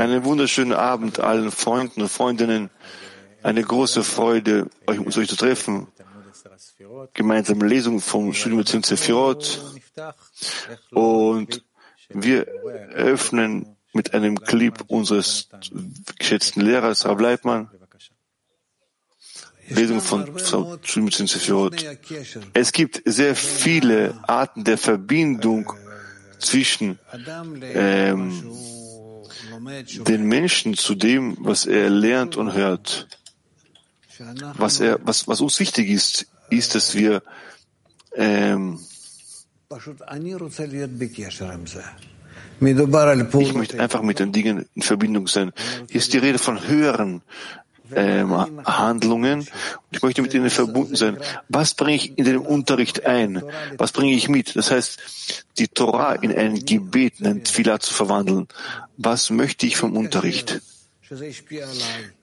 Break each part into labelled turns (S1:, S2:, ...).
S1: Einen wunderschönen Abend allen Freunden und Freundinnen. Eine große Freude, euch, uns euch zu treffen. Gemeinsame Lesung vom Studium Beziehung Sefirot. Und wir eröffnen mit einem Clip unseres geschätzten Lehrers, Rav Leitmann. Lesung von Studium Beziehung Sefirot. Es gibt sehr viele Arten der Verbindung zwischen ähm, den Menschen zu dem, was er lernt und hört. Was, er, was, was uns wichtig ist, ist, dass wir ähm, ich möchte einfach mit den Dingen in Verbindung sein. Hier ist die Rede von höheren ähm, Handlungen ich möchte mit ihnen verbunden sein. Was bringe ich in den Unterricht ein? Was bringe ich mit? Das heißt, die Torah in ein Gebet, in ein Tfilah zu verwandeln. Was möchte ich vom Unterricht?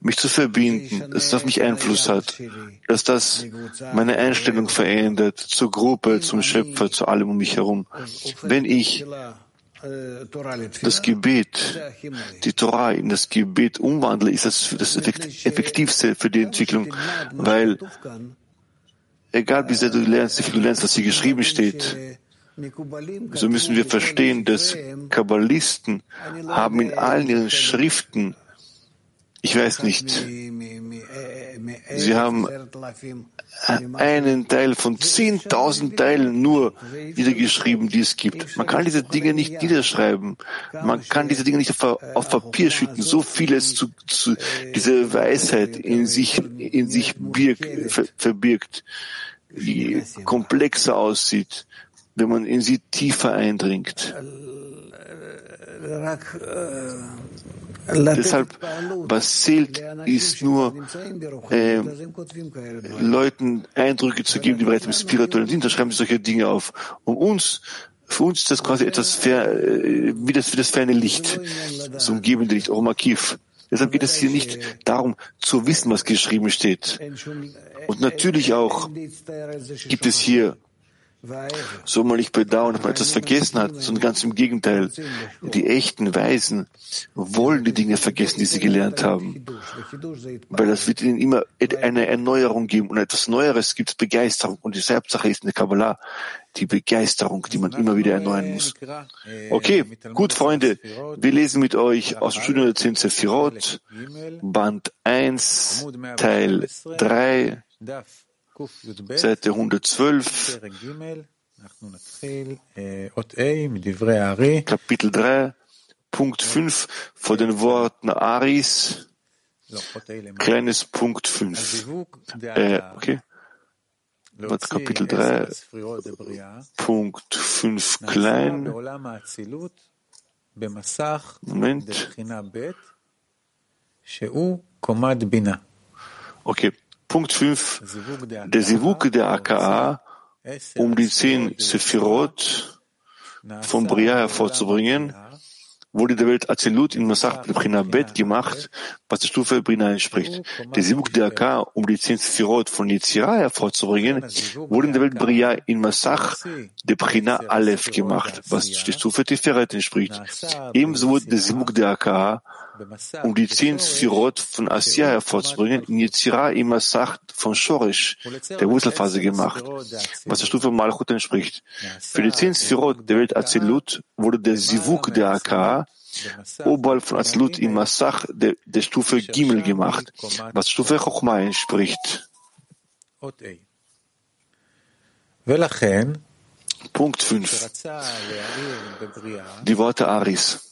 S1: Mich zu verbinden, dass es auf mich Einfluss hat, dass das meine Einstellung verändert zur Gruppe, zum Schöpfer, zu allem um mich herum. Wenn ich das Gebet, die Torah in das Gebet umwandle, ist das das Effektivste für die Entwicklung, weil egal wie sehr du lernst, wie viel du lernst, was hier geschrieben steht, so müssen wir verstehen, dass Kabbalisten haben in allen ihren Schriften ich weiß nicht. Sie haben einen Teil von 10.000 Teilen nur niedergeschrieben, die es gibt. Man kann diese Dinge nicht niederschreiben. Man kann diese Dinge nicht auf, auf Papier schütten. So vieles zu, zu diese Weisheit in sich, in sich birgt, ver, verbirgt, wie komplexer aussieht, wenn man in sie tiefer eindringt. Deshalb, was zählt, ist nur äh, Leuten Eindrücke zu geben, die bereits im spirituellen sind. Da schreiben sie solche Dinge auf. Um uns, für uns ist das quasi etwas fer, äh, wie, das, wie das ferne Licht, das umgebende Licht, Omakiv. Deshalb geht es hier nicht darum, zu wissen, was geschrieben steht. Und natürlich auch gibt es hier so mal nicht bedauern, dass man etwas vergessen hat, sondern ganz im Gegenteil. Die echten Weisen wollen die Dinge vergessen, die sie gelernt haben. Weil das wird ihnen immer eine Erneuerung geben und etwas Neueres gibt es Begeisterung. Und die Hauptsache ist in der Kabbalah die Begeisterung, die man immer wieder erneuern muss. Okay, gut, Freunde, wir lesen mit euch aus dem Studium der 10 Sephirot, Band 1, Teil 3, Seite 112, Kapitel 3, Punkt 5 vor den Worten Aris, kleines Punkt 5. Äh, okay. Kapitel 3, Punkt 5 klein. Moment. Okay. Punkt 5. Der Sivuk der AKA, um die zehn Sephirot vom Bria hervorzubringen, wurde der Welt Azilut in Masach Brina Bet gemacht, was der Stufe Brina entspricht. Der Sivuk der AKA, um die zehn Sephirot von Yitzira hervorzubringen, wurde in der Welt Bria in Masach de Brina Aleph gemacht, was der Stufe Tiferet entspricht. Ebenso wurde der Sivuk der AKA um die zehn Sphirot von Asya hervorzubringen, in Yetzira im Masach von Shorish, der Wurzelphase gemacht, was der Stufe Malchut entspricht. Für die zehn Sphirot der Welt Azilut wurde der Sivuk der Aka oberhalb von Azilut im Masach der, der Stufe Gimel gemacht, was Stufe Chochma entspricht. Punkt 5. Die Worte Aris.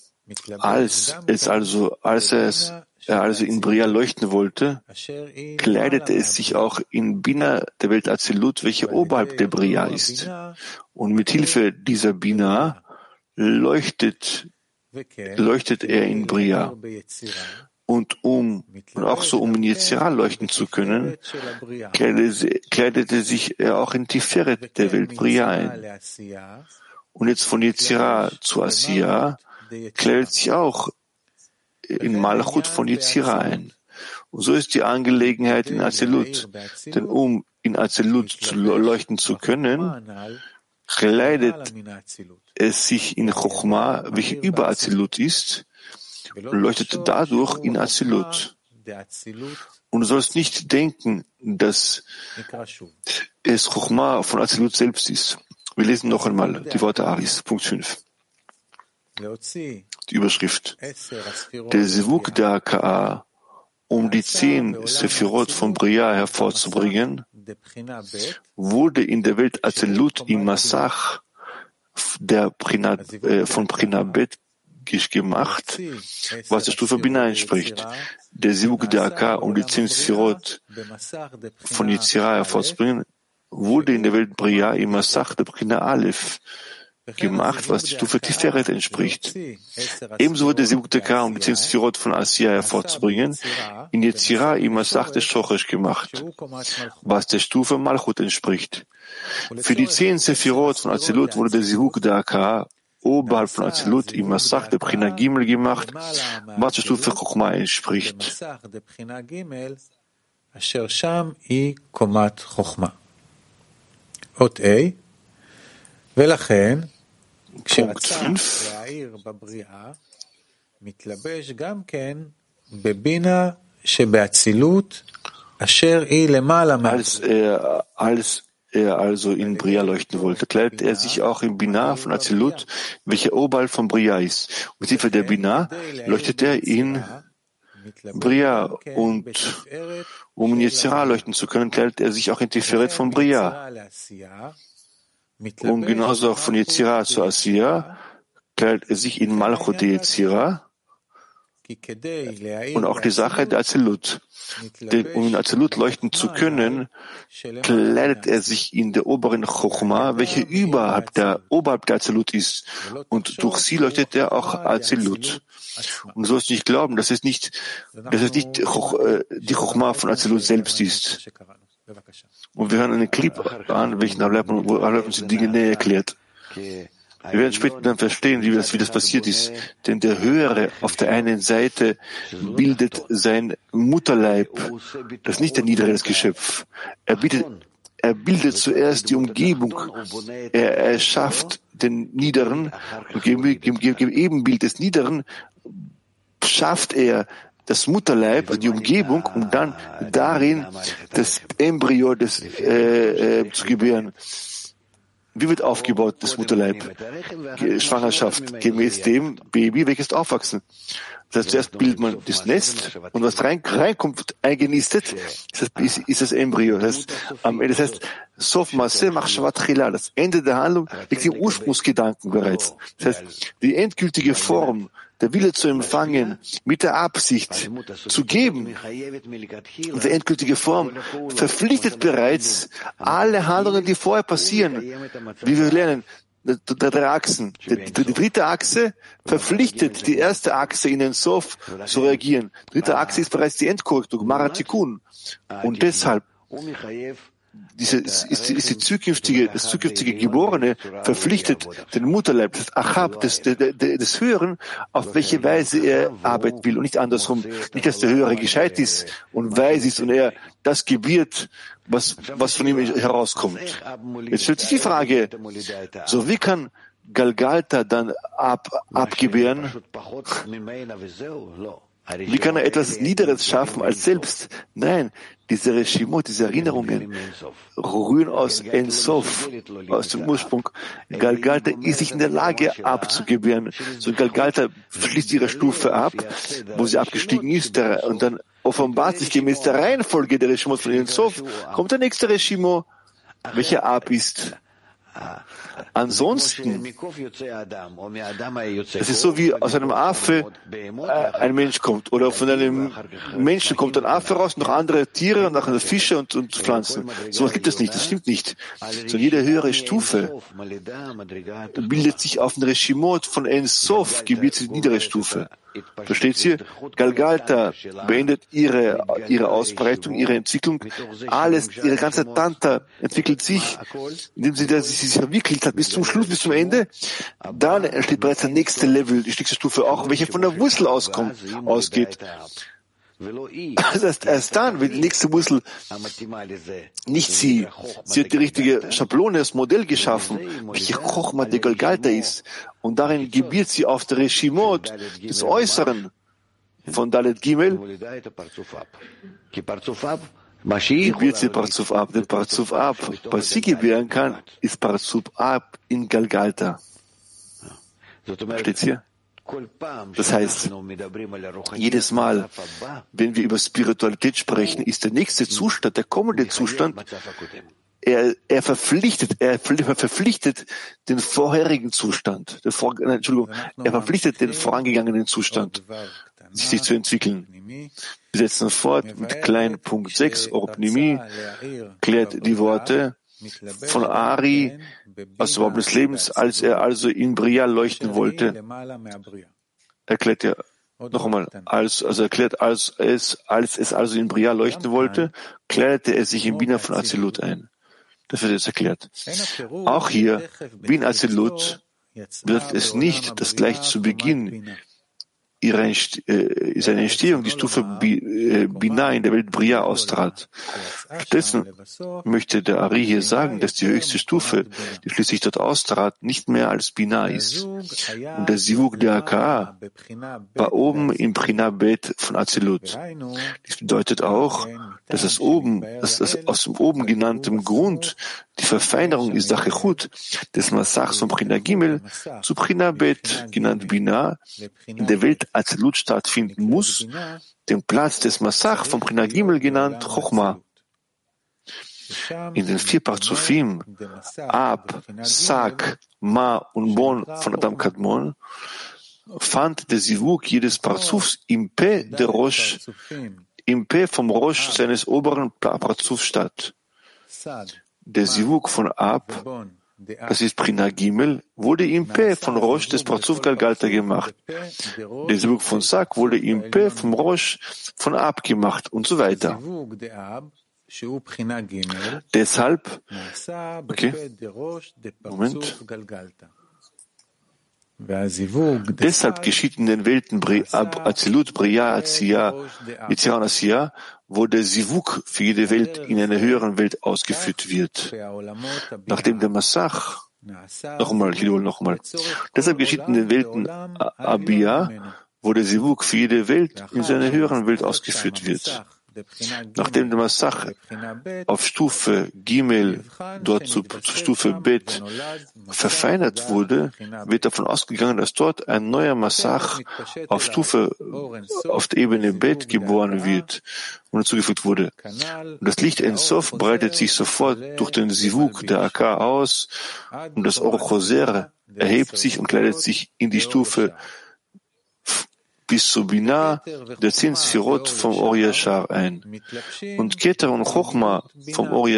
S1: Als es also, als es, er also in Bria leuchten wollte, kleidete es sich auch in Bina der Welt Azilut, welche oberhalb der Bria ist. Und mit Hilfe dieser Bina leuchtet, leuchtet er in Bria. Und um, und auch so, um in Yetzirah leuchten zu können, kleidete, kleidete sich er auch in Tiferet der Welt Bria ein. Und jetzt von Yetzirah zu Asiya kleidet sich auch in Malchut von Yitzira ein. Und so ist die Angelegenheit in Azelut. Denn um in Azelut zu leuchten zu können, kleidet es sich in Chochma, welche über Azilut ist, leuchtet dadurch in Azilut. Und du sollst nicht denken, dass es Chochma von Azilut selbst ist. Wir lesen noch einmal die Worte Aris, Punkt 5. Die Überschrift. Der Sivuk der AKA, um die zehn Sephirot von Bria hervorzubringen, wurde in der Welt Azelut im Massach der Prina, äh, von Prinabet gemacht, was der Stufe Bina entspricht. Der Sivuk der AK, um die zehn Sephirot von Yitzira hervorzubringen, wurde in der Welt Bria im Massach der Prina Aleph gemacht, was die Stufe Tiferet entspricht. Ebenso wurde Sibuk Dekar, um die zehn Sphirot von Asiya hervorzubringen, in Yetzira im Masach des Shochesh gemacht, was der Stufe Malchut entspricht. Für die zehn Sephirot von Azilut wurde der Sibuk Dekar oberhalb von Azilut im Masach der Prina Gimel gemacht, was der Stufe Chochma entspricht.
S2: אות A, ולכן
S1: Punkt 5. Als er, als er also in Bria leuchten wollte, kleidet er sich auch in Binah von Azilut, welcher oberhalb von Bria ist. Mit Hilfe der Bina leuchtet er in Bria und um in Yetzirah leuchten zu können, kleidet er sich auch in Tiferet von Bria. Und genauso auch von Yetzirah zu Asiya kleidet er sich in Malchut Yetzirah und auch die Sache der Azilut. Denn um in Azilut leuchten zu können, kleidet er sich in der oberen Chochma, welche überhalb der, oberhalb der Azilut ist. Und durch sie leuchtet er auch Azilut. Und du sollst nicht glauben, dass es nicht, dass es nicht äh, die Chochma von Azilut selbst ist. Und wir hören einen Clip an, welchen Ableib uns die Dinge näher erklärt. Wir werden später dann verstehen, wie das, wie das passiert ist. Denn der Höhere auf der einen Seite bildet sein Mutterleib, das ist nicht der niedere das Geschöpf. Er bildet, er bildet zuerst die Umgebung. Er erschafft den Niederen im Ebenbild des Niederen schafft er das Mutterleib, die Umgebung, um dann darin das Embryo des, äh, äh, zu gebären. Wie wird aufgebaut das Mutterleib? Schwangerschaft gemäß dem Baby, welches aufwachsen. Das heißt, zuerst bildet man das Nest und was rein, reinkommt, eingenistet, ist, ist das Embryo. Das heißt, am Ende, das heißt, Sof Masse das Ende der Handlung liegt im Ursprungsgedanken bereits. Das heißt, die endgültige Form der Wille zu empfangen, mit der Absicht zu geben, die endgültige Form verpflichtet bereits alle Handlungen, die vorher passieren. Wie wir lernen, der, drei Achsen. Die, die, dritte Achse verpflichtet die erste Achse in den Sof zu reagieren. Die dritte Achse ist bereits die Endkorrektur, Maratikun. Und deshalb diese, ist, ist die zukünftige, das zukünftige Geborene verpflichtet den Mutterleib, das Achab, des, des, des Höheren, auf welche Weise er arbeiten will und nicht andersrum. Nicht, dass der Höhere gescheit ist und weise ist und er das gebiert, was, was von ihm herauskommt. Jetzt stellt sich die Frage, so wie kann Galgalta dann ab, abgebären? Wie kann er etwas Niederes schaffen als selbst? Nein, diese Regimot, diese Erinnerungen rühren aus Ensof, aus dem Ursprung. Galgalta ist nicht in der Lage abzugebären. So Galgalta schließt ihre Stufe ab, wo sie abgestiegen ist, und dann offenbart sich gemäß der Reihenfolge der Regimot von Ensof, kommt der nächste Regimo, welcher ab ist. Ansonsten, es ist so wie aus einem Affe äh, ein Mensch kommt oder von einem Menschen kommt ein Affe raus, noch andere Tiere, noch andere Fische und, und Pflanzen. So was gibt es nicht, das stimmt nicht. So jede höhere Stufe bildet sich auf ein Regimot von Ensof, gebildet die niedere Stufe. Versteht ihr? Galgalta beendet ihre, ihre Ausbreitung, ihre Entwicklung. Alles, ihre ganze Tanta entwickelt sich, indem sie, sie sich verwirklicht hat bis zum Schluss, bis zum Ende. Dann entsteht bereits der nächste Level, die nächste Stufe auch, welche von der Wurzel. Auskommt, ausgeht. Das heißt, erst dann, wenn die nächste Wurzel nicht sie, sie hat die richtige Schablone, das Modell geschaffen, welche Chochma der Galgalta ist, und darin gebiert sie auf der Reshimot des Äußeren von Dalet Gimel, gebiert sie Parzuf ab. Den Parzuf ab, was sie gebären kann, ist Parzuf ab in Galgalta. Steht's hier? Das heißt, jedes Mal, wenn wir über Spiritualität sprechen, ist der nächste Zustand, der kommende Zustand, er, er verpflichtet, er verpflichtet den vorherigen Zustand, den vor, Entschuldigung, er verpflichtet den vorangegangenen Zustand, sich zu entwickeln. Wir setzen fort mit kleinen Punkt 6, Orpnimi, klärt die Worte von Ari aus dem Baum des Lebens, als er also in Bria leuchten wollte, erklärt er noch einmal, als, also erklärt, als es, als es also in Bria leuchten wollte, klärte er sich in Bina von Azilut ein. Das wird jetzt erklärt. Auch hier, wie in Azilut, wird es nicht, dass gleich zu Beginn ihre äh, seine Entstehung die Stufe äh, Binah in der Welt Bria austrat. Stattdessen möchte der Ari hier sagen, dass die höchste Stufe, die schließlich dort austrat, nicht mehr als Binah ist. Und der Sivuk der Aka war oben im Prina Bet von Azilut. Dies bedeutet auch, dass es oben, dass das aus dem oben genannten Grund die Verfeinerung ist Dachechut des Massachs von Prina Gimel zu Prina Bet, genannt Binah, in der Welt Azilut stattfinden muss, den Platz des Massach von Prina Gimel genannt Chochma. In den vier Parzufim, Ab, Sak, Ma und Bon von Adam Kadmon, fand der Sivuk jedes Parzufs im P der Rosh, im P vom Rosh seines oberen Parzufs statt. Der Sivuk von Ab, das ist Prina Gimel, wurde im P von Rosh des Parzuf Galgalta gemacht. Der Sivuk von Sak wurde im P vom Rosh von Ab gemacht und so weiter. Deshalb, okay, Moment. Deshalb geschieht in den Welten Azilut, Bria, Azia, Yitzhak und Asiya, wo der Sivuk für jede Welt in einer höheren Welt ausgeführt wird. Nachdem der Massach, nochmal, ich wiederhole nochmal, deshalb geschieht in den Welten Abia, wo der Sivuk für jede Welt in seiner höheren Welt ausgeführt wird. Nachdem der Massach auf Stufe Gimel, dort zu, zu Stufe Bet, verfeinert wurde, wird davon ausgegangen, dass dort ein neuer Massach auf Stufe, auf der Ebene Bet geboren wird und hinzugefügt wurde. Und das Licht Ensof breitet sich sofort durch den Sivuk der AK aus und das Orochoser erhebt sich und kleidet sich in die Stufe bis zu Binah, der zehn Sphirot vom Or ein. Und Keter und Chochma vom Or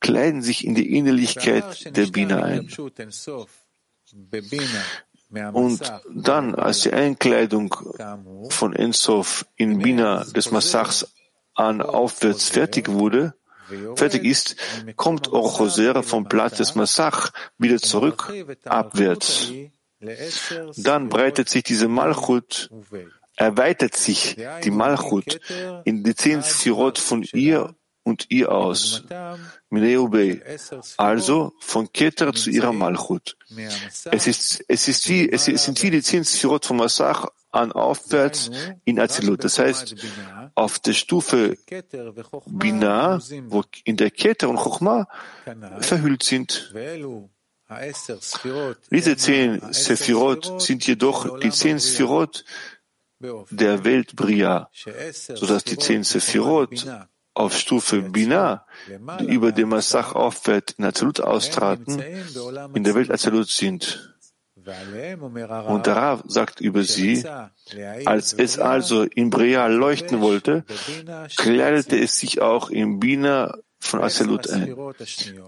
S1: kleiden sich in die Ähnlichkeit der Bina ein. Und dann, als die Einkleidung von Ensof in Bina des Massachs an aufwärts fertig wurde, fertig ist, kommt Orchoser vom Platz des Massach wieder zurück, abwärts. Dann breitet sich diese Malchut, erweitert sich die Malchut in die zehn Sirot von ihr und ihr aus. Also von Keter zu ihrer Malchut. Es ist, es ist wie, es sind wie die zehn Sirot von Masach an aufwärts in Azilut. Das heißt, auf der Stufe Bina, wo in der Keter und Chochma verhüllt sind. Diese zehn Sephirot sind jedoch die zehn Sephirot der Welt Bria, sodass die zehn Sephirot auf Stufe Bina, die über dem Massach aufwärts in Azalut austraten, in der Welt Azalut sind. Und der Rav sagt über sie, als es also in Bria leuchten wollte, kleidete es sich auch in Bina von Aselut ein.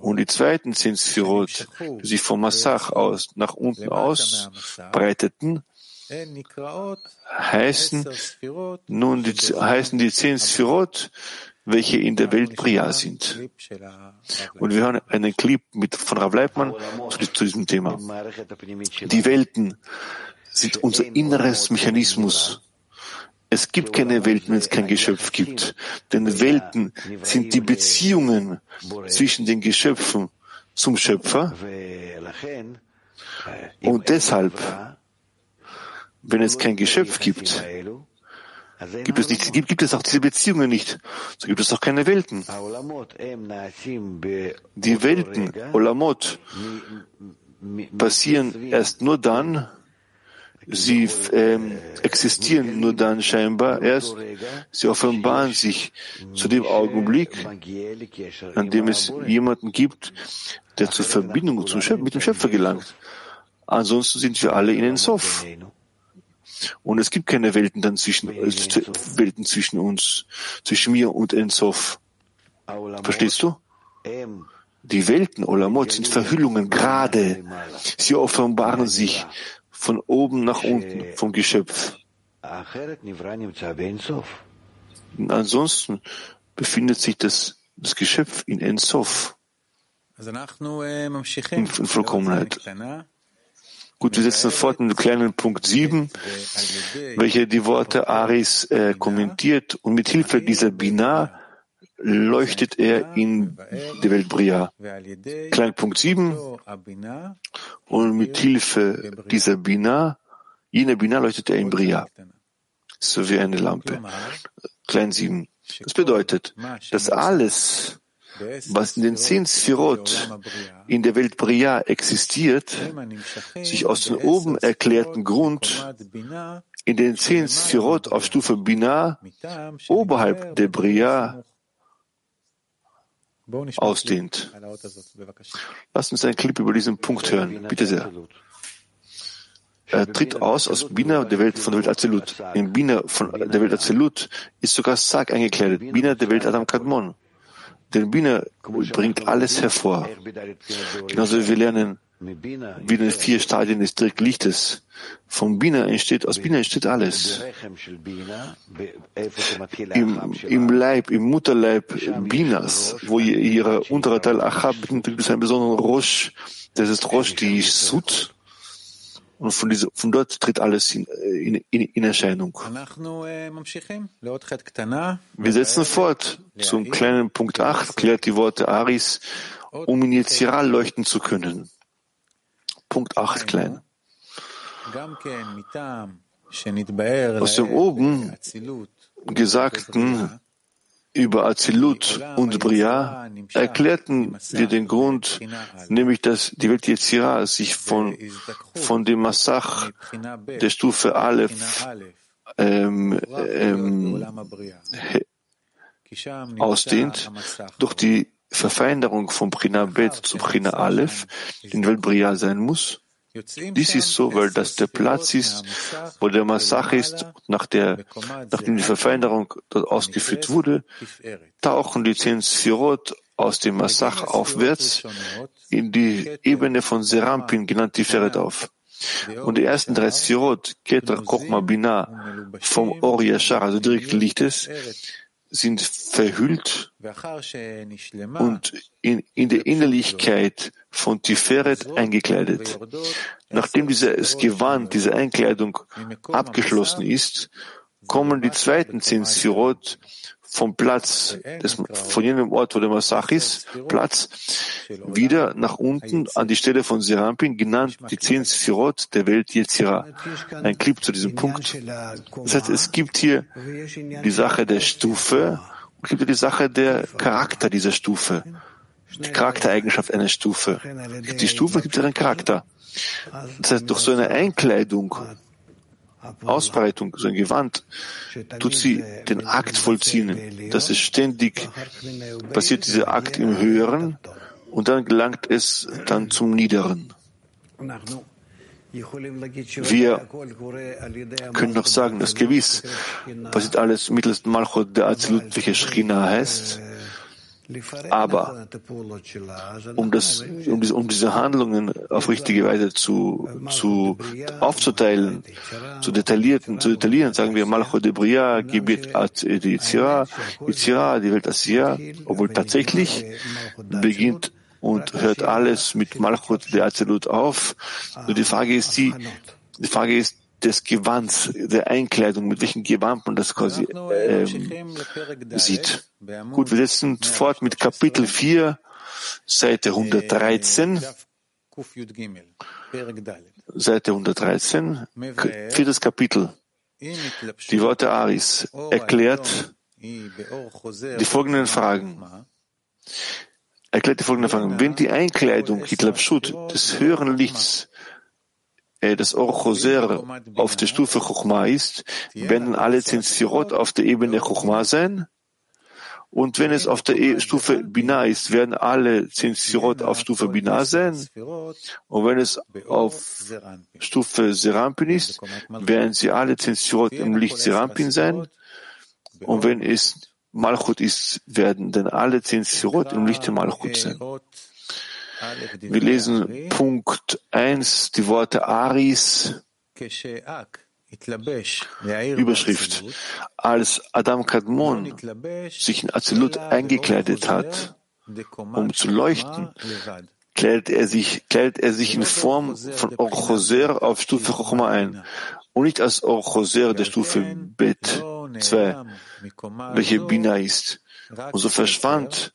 S1: Und die zweiten zehn Sphirot, die sich vom Massach aus nach unten ausbreiteten, heißen nun die, heißen die zehn Sphirot, welche in der Welt Priya sind. Und wir hören einen Clip mit, von Rav Leibmann zu, zu diesem Thema. Die Welten sind unser inneres Mechanismus, Es gibt keine Welten, wenn es kein Geschöpf gibt. Denn Welten sind die Beziehungen zwischen den Geschöpfen zum Schöpfer. Und deshalb, wenn es kein Geschöpf gibt, gibt es, nicht, gibt, gibt es auch diese Beziehungen nicht. So gibt es auch keine Welten. Die Welten, Olamot, passieren erst nur dann, sie ähm, existieren nur dann scheinbar erst, sie offenbaren sich zu dem Augenblick, an dem es jemanden gibt, der zur Verbindung mit dem Schöpfer gelangt. Ansonsten sind wir alle in den Sof. Und es gibt keine Welten dann zwischen, äh, Welten zwischen uns, zwischen mir und Ensof. Verstehst du? Die Welten, Olamot, sind Verhüllungen gerade. Sie offenbaren sich von oben nach unten vom Geschöpf. Ansonsten befindet sich das, das Geschöpf in Ensof, in Vollkommenheit. Gut, wir setzen fort mit dem kleinen Punkt 7, welcher die Worte Aris äh, kommentiert. Und mit Hilfe dieser Bina leuchtet er in die Welt Bria. Klein Punkt 7 und mit Hilfe dieser Bina, jener Bina leuchtet er in Bria. So wie eine Lampe. Klein 7. Das bedeutet, dass alles, was in den zehn Sphirot in der Welt Bria existiert, sich aus dem oben erklärten Grund in den zehn Sphirot auf Stufe Bina oberhalb der Bria ausdehnt. Lass uns einen Clip über diesen Punkt hören. Bitte sehr. Er tritt aus aus Bina der Welt von der Welt Azelut. In Bina von der Welt Azelut ist sogar Sag eingekleidet. Bina der Welt Adam Kadmon. Denn Bina bringt alles hervor. Genauso wie wir lernen, wie in den vier Stadien des Lichtes. Von Bina entsteht, aus Bina entsteht alles. Im, im Leib, im Mutterleib Binas, wo ihre untere Teil Achab gibt es einen besonderen Rosh, das ist Rosh, die Sut. Und von, dieser, von dort tritt alles in, in, in Erscheinung. Wir setzen fort zum kleinen Punkt 8, klärt die Worte Aris, um in Yetzirah leuchten zu können. Punkt 8 klein. Aus dem oben Gesagten über Azilut und Bria erklärten wir den Grund, nämlich dass die Welt Yetzirah sich von, von dem Massach der Stufe Aleph ähm, ähm, ausdehnt, durch die Verfeinerung von Prina Bet zu Prina Aleph in Welt Bria sein muss dies ist so, weil das der Platz ist, wo der Massach ist, nach der, nachdem die Verfeinerung ausgeführt wurde, tauchen die zehn Sphirot aus dem Massach aufwärts in die Ebene von Serampin, genannt Tiferet, auf. Und die ersten drei Sphirot, Keter, Kochma, Bina, vom Or Yashar, also direkten Lichtes, sind verhüllt und in, in der Innerlichkeit von Tiferet eingekleidet. Nachdem dieses Gewand, diese Einkleidung abgeschlossen ist, kommen die zweiten zehn Sirot vom Platz, des, von jenem Ort, wo der Massach ist, Platz, wieder nach unten an die Stelle von Serampin, genannt die zehn Sphirot der Welt Yetzira. Ein Clip zu diesem Punkt. Das heißt, es gibt hier die Sache der Stufe und gibt die Sache der Charakter dieser Stufe. Die Charaktereigenschaft einer Stufe. Die Stufe gibt ihren Charakter. Das heißt, durch so eine Einkleidung Ausbreitung, so ein Gewand, tut sie den Akt vollziehen. Das ist ständig passiert dieser Akt im Höheren und dann gelangt es dann zum Niederen. Wir können noch sagen, dass gewiss passiert alles mittels Malchut der Azilut, welche Schrina heißt, aber um, das, um, diese, um diese Handlungen auf richtige Weise zu, zu aufzuteilen, zu detaillierten, zu detaillieren, sagen wir Malcho de Bria, Gebet at die Yitzira, Yitzira, die Welt Asiya, obwohl tatsächlich beginnt und hört alles mit Malchut der Azelut auf. Nur die Frage ist die, die Frage ist, des Gewands, der Einkleidung, mit welchem Gewand man das quasi ähm, sieht. Gut, wir setzen fort mit Kapitel 4, Seite 113. Seite 113, viertes Kapitel. Die Worte Aris erklärt die folgenden Fragen. Erklärt die folgenden Fragen. Wenn die Einkleidung, Hitlapshut, des höheren Lichts, äh, das Orchoser auf der Stufe Chochma ist, werden alle zehn Sirot auf der Ebene Chochma sein? Und wenn es auf der e Stufe Binah ist, werden alle zehn Sirot auf Stufe Binah sein. Und wenn es auf Stufe Serampin ist, werden sie alle zehn Sirot im Licht Serampin sein. Und wenn es Malchut ist, werden dann alle zehn Sirot im Licht Malchut sein. Wir lesen Punkt 1, die Worte Aris, Überschrift. Als Adam Kadmon sich in Azilut eingekleidet hat, um zu leuchten, kleidet er sich, kleidet er sich in Form von Orchoser auf Stufe Chochma ein und nicht als Orchoser der Stufe Bet 2, welche Bina ist. Und so verschwand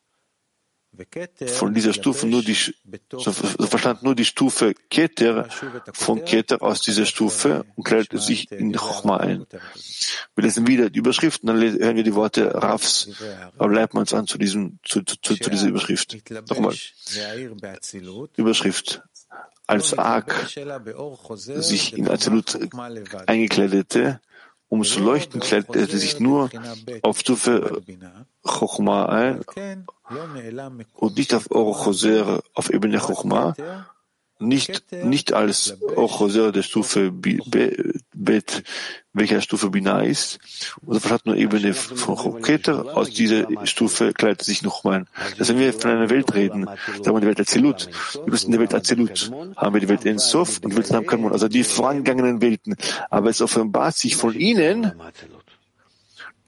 S1: von dieser Stufe nur die, so verstand nur die Stufe Keter von Keter aus dieser Stufe und kleidet sich in Chochma ein. Wir lesen wieder die Überschrift und dann hören wir die Worte Rafs, aber bleiben wir uns an zu diesem, zu, zu, zu dieser Überschrift. Nochmal. Überschrift. Als Ark sich in Azilut eingekleidete, um zu leuchten, kleidet er sich nur auf Stufe Chochma ein und nicht auf Orochoser auf Ebene Chochma, nicht, nicht als Orochoser der Stufe Bet, welcher Stufe Bina ist, und versteht nur Ebene von Choketer, aus dieser Stufe kleidet sich noch mal ein. Das wenn wir von einer Welt reden, sagen wir die Welt Azilut. Wir müssen in der Welt Azilut haben wir die Welt Ensof und die Welt Namkamon, also die vorangegangenen Welten. Aber es offenbart sich von ihnen,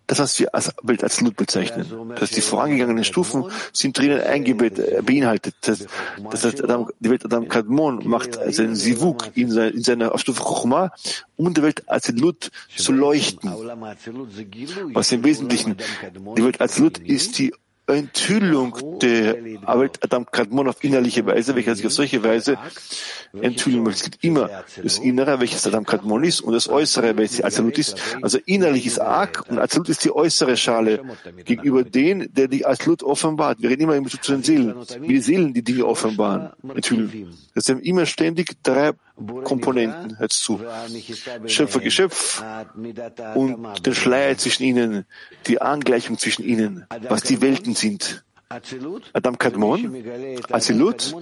S1: das, was wir als Welt als Lut bezeichnen. Dass die vorangegangenen Stufen sind drinnen eingebettet, beinhaltet. Das, das heißt, Adam, die Welt Adam Kadmon macht seinen Sivuk in, seine, in seiner Stufe Chochma, um der Welt als Lut zu leuchten. Was im Wesentlichen, die Welt als Lut ist die Enthüllung der Adam Kadmon auf innerliche Weise, welcher sich auf solche Weise enthüllen möchte. Es gibt immer das Innere, welches Adam Kadmon ist, und das Äußere, welches Absolut ist. Also innerlich ist Ark und Absolut ist die äußere Schale gegenüber den, der die Absolut offenbart. Wir reden immer zu den Seelen, wie die Seelen die Dinge offenbaren, enthüllen. Das sind immer ständig drei Komponenten, hört zu. Schöpfer, Geschöpf und der Schleier zwischen ihnen, die Angleichung zwischen ihnen, was die Welten sind. Adam Kadmon, Azilut,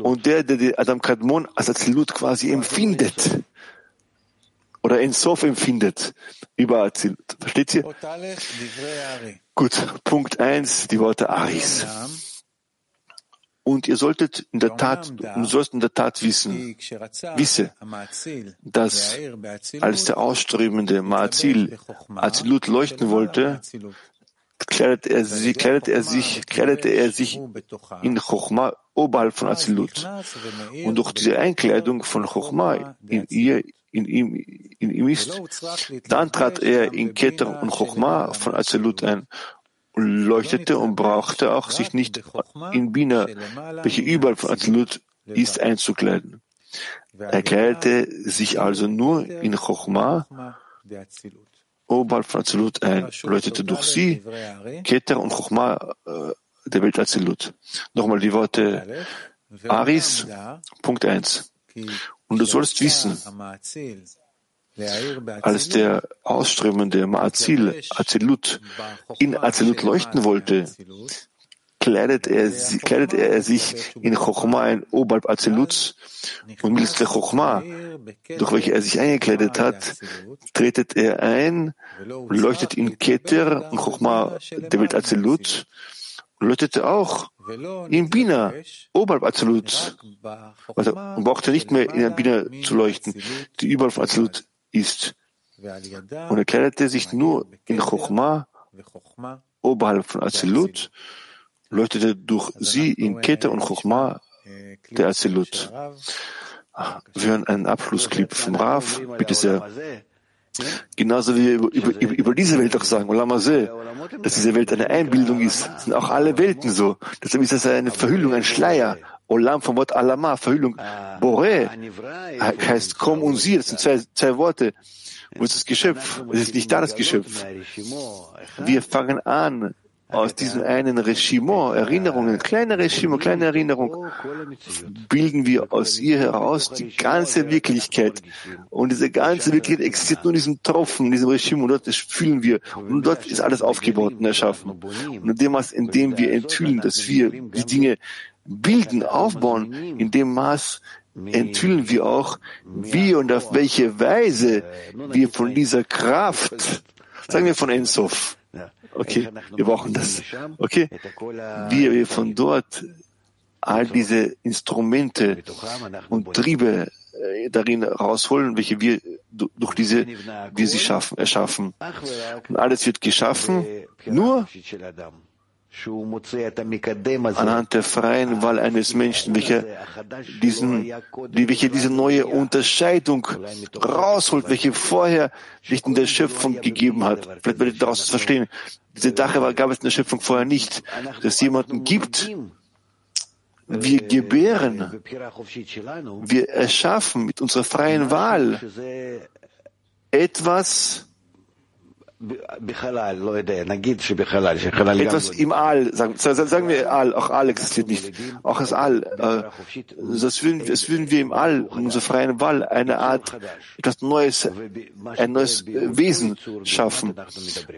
S1: und der, der die Adam Kadmon als Azilut quasi empfindet oder in Sof empfindet über Azilut. Versteht ihr? Gut, Punkt eins, die Worte Aris. Und ihr solltet in der Tat, sollst in der Tat wissen, wisse, dass als der ausstrebende Maazil Azilut leuchten wollte, kleidet er, sie, kleidet er sich, kleidete er sich in Chochma oberhalb von Azilut. Und durch diese Einkleidung von Chochma in ihr, in ihm, in ihm ist, dann trat er in Keter und Chochma von Azilut ein leuchtete und brauchte auch sich nicht in Bina, welche überall von Azilut ist, einzukleiden. Er kleidete sich also nur in Chochma oberhalb von Azilut ein, leuchtete durch sie Keter und Chochma äh, der Welt Azilut. Nochmal die Worte Aris, Punkt 1. Und du sollst wissen, als der ausströmende Ma'azil, Azilut, in Azilut leuchten wollte, kleidet er, kleidet er sich in Chochma ein oberhalb Aziluts und mittels der Chochma, durch welche er sich eingekleidet hat, tretet er ein, leuchtet in Keter und Chochma der Welt Azilut leuchtete auch in Bina, oberhalb Azilut. Also, man brauchte nicht mehr in Bina zu leuchten, die überhalb Azilut ist. Und er kleidete sich nur in Chochma, oberhalb von Azilut, leuchtete durch sie in Keter und Chochma der Azilut. Wir hören einen Abschlussclip vom Raf. Bitte sehr. Genauso wie wir über, über, über diese Welt auch sagen, dass diese Welt eine Einbildung ist, sind auch alle Welten so. Deshalb ist das eine Verhüllung, ein Schleier. Olam vom Wort Alama, Verhüllung. Bore heißt komm und sieh, das sind zwei, zwei Worte. Wo ist das Geschöpf? Es ist nicht da das Geschöpf. Wir fangen an, aus diesem einen Regiment, Erinnerungen, kleine Regiment, kleine Erinnerung, bilden wir aus ihr heraus die ganze Wirklichkeit. Und diese ganze Wirklichkeit existiert nur in diesem Tropfen, in diesem Regime. Und dort fühlen wir. Und dort ist alles aufgebaut und erschaffen. Und in dem Maß, in dem wir enthüllen, dass wir die Dinge bilden, aufbauen, in dem Maß enthüllen wir auch, wie und auf welche Weise wir von dieser Kraft, sagen wir von Ensof, okay, wir brauchen das, okay, wie wir von dort all diese Instrumente und Triebe äh, darin rausholen, welche wir durch diese, wir sie schaffen, erschaffen. Und alles wird geschaffen, nur anhand der freien Wahl eines Menschen, welcher diesen, die, welche diese neue Unterscheidung rausholt, welche vorher nicht in der Schöpfung gegeben hat. Vielleicht werdet ihr daraus verstehen. Diese Dache gab es in der Schöpfung vorher nicht, dass jemanden gibt. Wir gebären, wir erschaffen mit unserer freien Wahl etwas, etwas im All, sagen, sagen wir All, auch All existiert nicht, auch das All, äh, das, würden, das würden wir im All, in unserer freien Wahl, eine Art, etwas Neues, ein neues Wesen schaffen.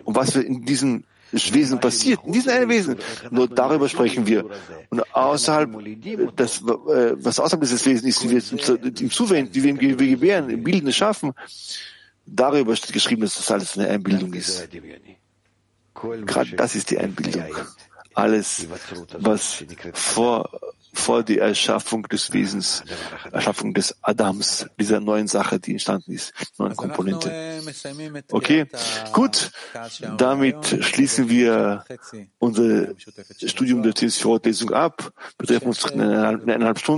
S1: Und was wir in diesem Wesen passiert, in diesem einen Wesen, nur darüber sprechen wir. Und außerhalb, das, äh, was außerhalb dieses Wesens ist, wie wir ihm zuwenden, wie wir ihm gebären, im Bilden schaffen, Darüber steht geschrieben, dass das alles eine Einbildung ist. Gerade das ist die Einbildung. Alles, was vor, vor die Erschaffung des Wesens, Erschaffung des Adams, dieser neuen Sache, die entstanden ist, neuen Komponente. Okay, gut. Damit schließen wir unser Studium der Tesfirot-Lesung ab. Wir treffen uns in eineinhalb Stunden.